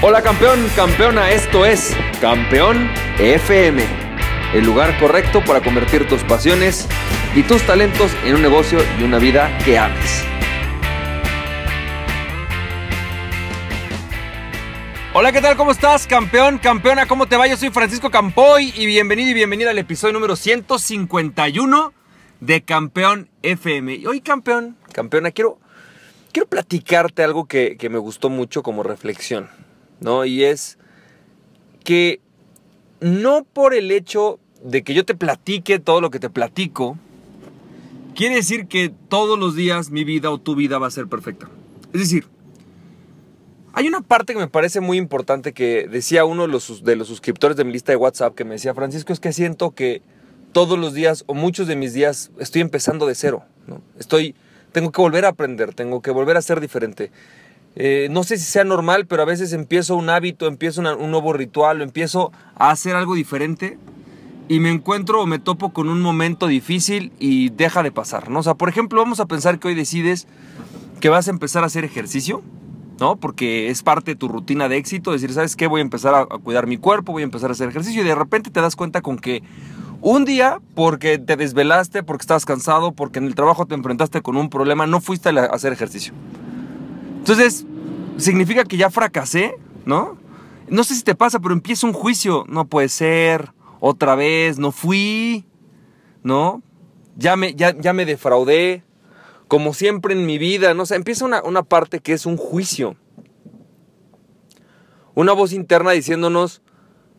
Hola campeón, campeona, esto es Campeón FM, el lugar correcto para convertir tus pasiones y tus talentos en un negocio y una vida que ames. Hola, ¿qué tal? ¿Cómo estás, campeón, campeona? ¿Cómo te va? Yo soy Francisco Campoy y bienvenido y bienvenida al episodio número 151 de Campeón FM. Y hoy, campeón, campeona, quiero, quiero platicarte algo que, que me gustó mucho como reflexión. ¿No? Y es que no por el hecho de que yo te platique todo lo que te platico, quiere decir que todos los días mi vida o tu vida va a ser perfecta. Es decir, hay una parte que me parece muy importante que decía uno de los, de los suscriptores de mi lista de WhatsApp que me decía, Francisco, es que siento que todos los días o muchos de mis días estoy empezando de cero, ¿no? Estoy, tengo que volver a aprender, tengo que volver a ser diferente. Eh, no sé si sea normal, pero a veces empiezo un hábito, empiezo un nuevo ritual, empiezo a hacer algo diferente y me encuentro o me topo con un momento difícil y deja de pasar, ¿no? O sea, por ejemplo, vamos a pensar que hoy decides que vas a empezar a hacer ejercicio, ¿no? Porque es parte de tu rutina de éxito, decir, ¿sabes qué? Voy a empezar a, a cuidar mi cuerpo, voy a empezar a hacer ejercicio y de repente te das cuenta con que un día, porque te desvelaste, porque estabas cansado, porque en el trabajo te enfrentaste con un problema, no fuiste a hacer ejercicio. Entonces, significa que ya fracasé, ¿no? No sé si te pasa, pero empieza un juicio. No puede ser, otra vez, no fui, ¿no? Ya me, ya, ya me defraudé, como siempre en mi vida, ¿no? O empieza una, una parte que es un juicio. Una voz interna diciéndonos,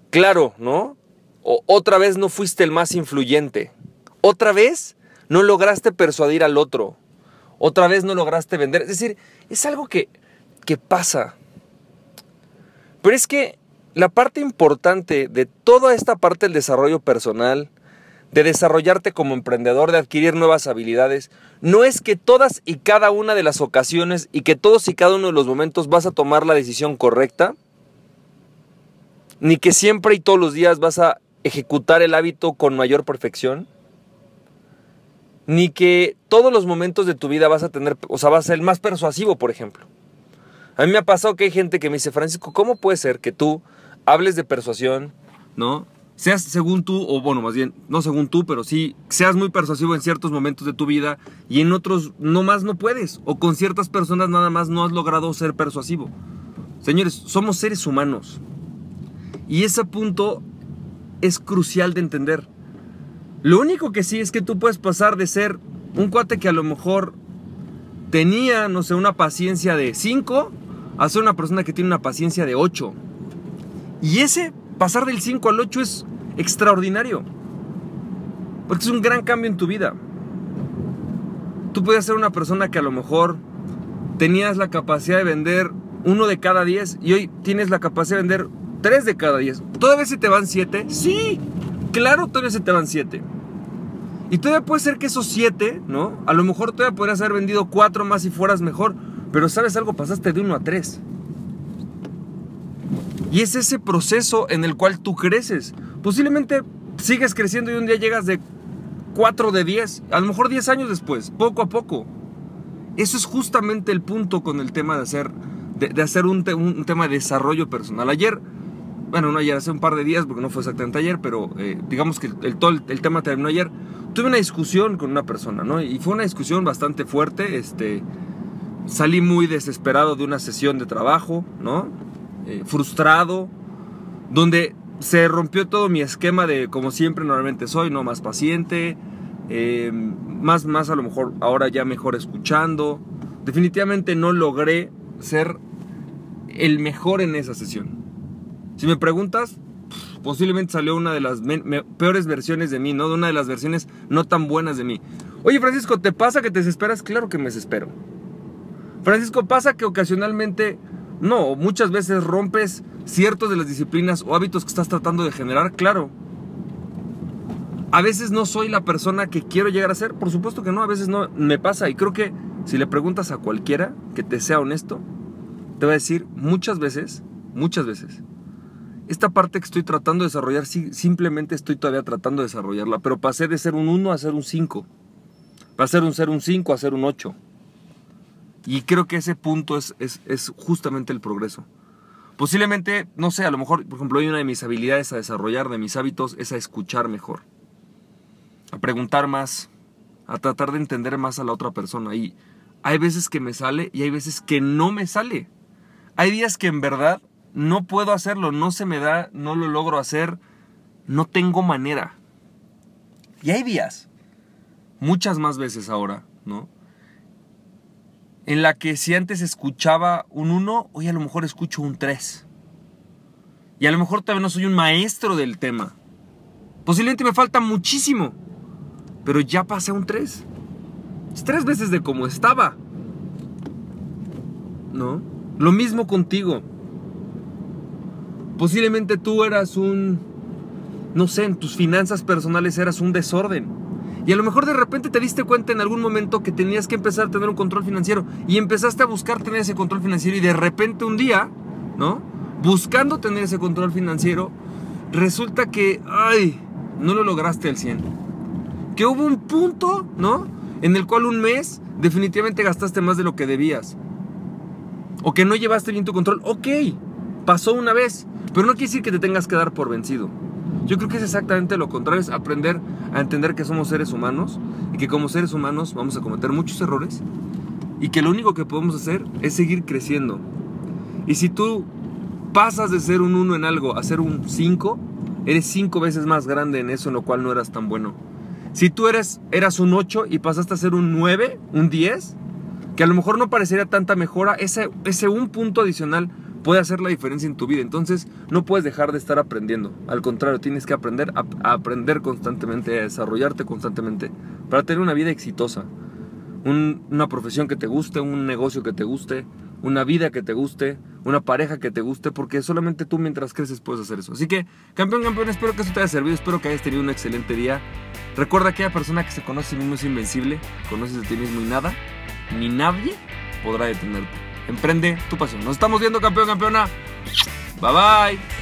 claro, ¿no? O, otra vez no fuiste el más influyente. Otra vez no lograste persuadir al otro otra vez no lograste vender. Es decir, es algo que, que pasa. Pero es que la parte importante de toda esta parte del desarrollo personal, de desarrollarte como emprendedor, de adquirir nuevas habilidades, no es que todas y cada una de las ocasiones y que todos y cada uno de los momentos vas a tomar la decisión correcta, ni que siempre y todos los días vas a ejecutar el hábito con mayor perfección ni que todos los momentos de tu vida vas a tener, o sea, vas a ser el más persuasivo, por ejemplo. A mí me ha pasado que hay gente que me dice, Francisco, ¿cómo puede ser que tú hables de persuasión, ¿no? Seas según tú, o bueno, más bien, no según tú, pero sí, seas muy persuasivo en ciertos momentos de tu vida y en otros no más no puedes, o con ciertas personas nada más no has logrado ser persuasivo. Señores, somos seres humanos. Y ese punto es crucial de entender. Lo único que sí es que tú puedes pasar de ser un cuate que a lo mejor tenía, no sé, una paciencia de 5 a ser una persona que tiene una paciencia de 8. Y ese pasar del 5 al 8 es extraordinario. Porque es un gran cambio en tu vida. Tú puedes ser una persona que a lo mejor tenías la capacidad de vender uno de cada 10 y hoy tienes la capacidad de vender 3 de cada 10. ¿Todavía se te van 7? Sí, Claro, todavía se te van 7. Y todavía puede ser que esos 7, ¿no? A lo mejor todavía podrías haber vendido 4 más si fueras mejor. Pero sabes algo, pasaste de 1 a 3. Y es ese proceso en el cual tú creces. Posiblemente sigues creciendo y un día llegas de 4 de 10, a lo mejor 10 años después, poco a poco. Eso es justamente el punto con el tema de hacer, de, hacer un, tema de desarrollo personal. Ayer bueno, no ayer, hace un par de días, porque no fue exactamente ayer, pero eh, digamos que el, el, tema terminó ayer. Tuve una discusión con una persona, ¿no? Y fue una discusión bastante fuerte, este, salí muy desesperado de una sesión de trabajo, ¿no? Eh, frustrado, donde se rompió todo mi esquema de como siempre normalmente soy, ¿no? Más paciente, eh, más, más a lo mejor ahora ya mejor escuchando. Definitivamente no logré ser el mejor en esa sesión. Si me preguntas, posiblemente salió una de las peores versiones de mí, ¿no? De una de las versiones no tan buenas de mí. Oye, Francisco, ¿te pasa que te desesperas? Claro que me desespero. Francisco, ¿pasa que ocasionalmente, no, muchas veces rompes ciertos de las disciplinas o hábitos que estás tratando de generar? Claro. A veces no soy la persona que quiero llegar a ser, por supuesto que no, a veces no me pasa y creo que si le preguntas a cualquiera que te sea honesto, te va a decir muchas veces, muchas veces, esta parte que estoy tratando de desarrollar, simplemente estoy todavía tratando de desarrollarla, pero pasé de ser un 1 a ser un 5. Pasé de ser un 5 a ser un 8. Y creo que ese punto es, es, justamente el progreso. Posiblemente, no sé, a lo mejor, por ejemplo, hay una de mis habilidades a desarrollar, de mis hábitos, es a escuchar mejor. A preguntar más, a tratar de entender más a la otra persona. Y hay veces que me sale y hay veces que no me sale. Hay días que en verdad no puedo hacerlo, no se me da, no lo logro hacer, no tengo manera. Y hay días, muchas más veces ahora, ¿no? En la que si antes escuchaba un 1, hoy a lo mejor escucho un 3. Y a lo mejor todavía no soy un maestro del tema. Posiblemente me falta muchísimo. Pero ya pasé a un 3. Es tres veces de como estaba. ¿No? Lo mismo contigo. Posiblemente tú eras un, no sé, en tus finanzas personales eras un desorden. Y a lo mejor de repente te diste cuenta en algún momento que tenías que empezar a tener un control financiero. Y empezaste a buscar tener ese control financiero. Y de repente un día, ¿no? Buscando tener ese control financiero, resulta que, ay, no lo lograste al 100. Que hubo un punto, ¿no? En el cual un mes definitivamente gastaste más de lo que debías. O que no llevaste bien tu control. Ok, pasó una vez. Pero no quiere decir que te tengas que dar por vencido. Yo creo que es exactamente lo contrario, es aprender a entender que somos seres humanos y que como seres humanos vamos a cometer muchos errores y que lo único que podemos hacer es seguir creciendo. Y si tú pasas de ser un 1 en algo a ser un 5, eres 5 veces más grande en eso en lo cual no eras tan bueno. Si tú eres, eras un 8 y pasaste a ser un 9, un 10, que a lo mejor no parecería tanta mejora, ese, ese un punto adicional puede hacer la diferencia en tu vida. Entonces no puedes dejar de estar aprendiendo. Al contrario, tienes que aprender a, aprender constantemente, a desarrollarte constantemente para tener una vida exitosa. una profesión que te guste, un negocio que te guste, una vida que te guste, una pareja que te guste, porque solamente tú mientras creces puedes hacer eso. Así que, campeón, campeón, espero que eso te haya servido, espero que hayas tenido un excelente día. Recuerda que aquella persona que se conoce a sí mismo es invencible, conoces de ti mismo y nada, ni nadie podrá detenerte. Emprende tu pasión. Nos estamos viendo, campeón, campeona. Bye bye.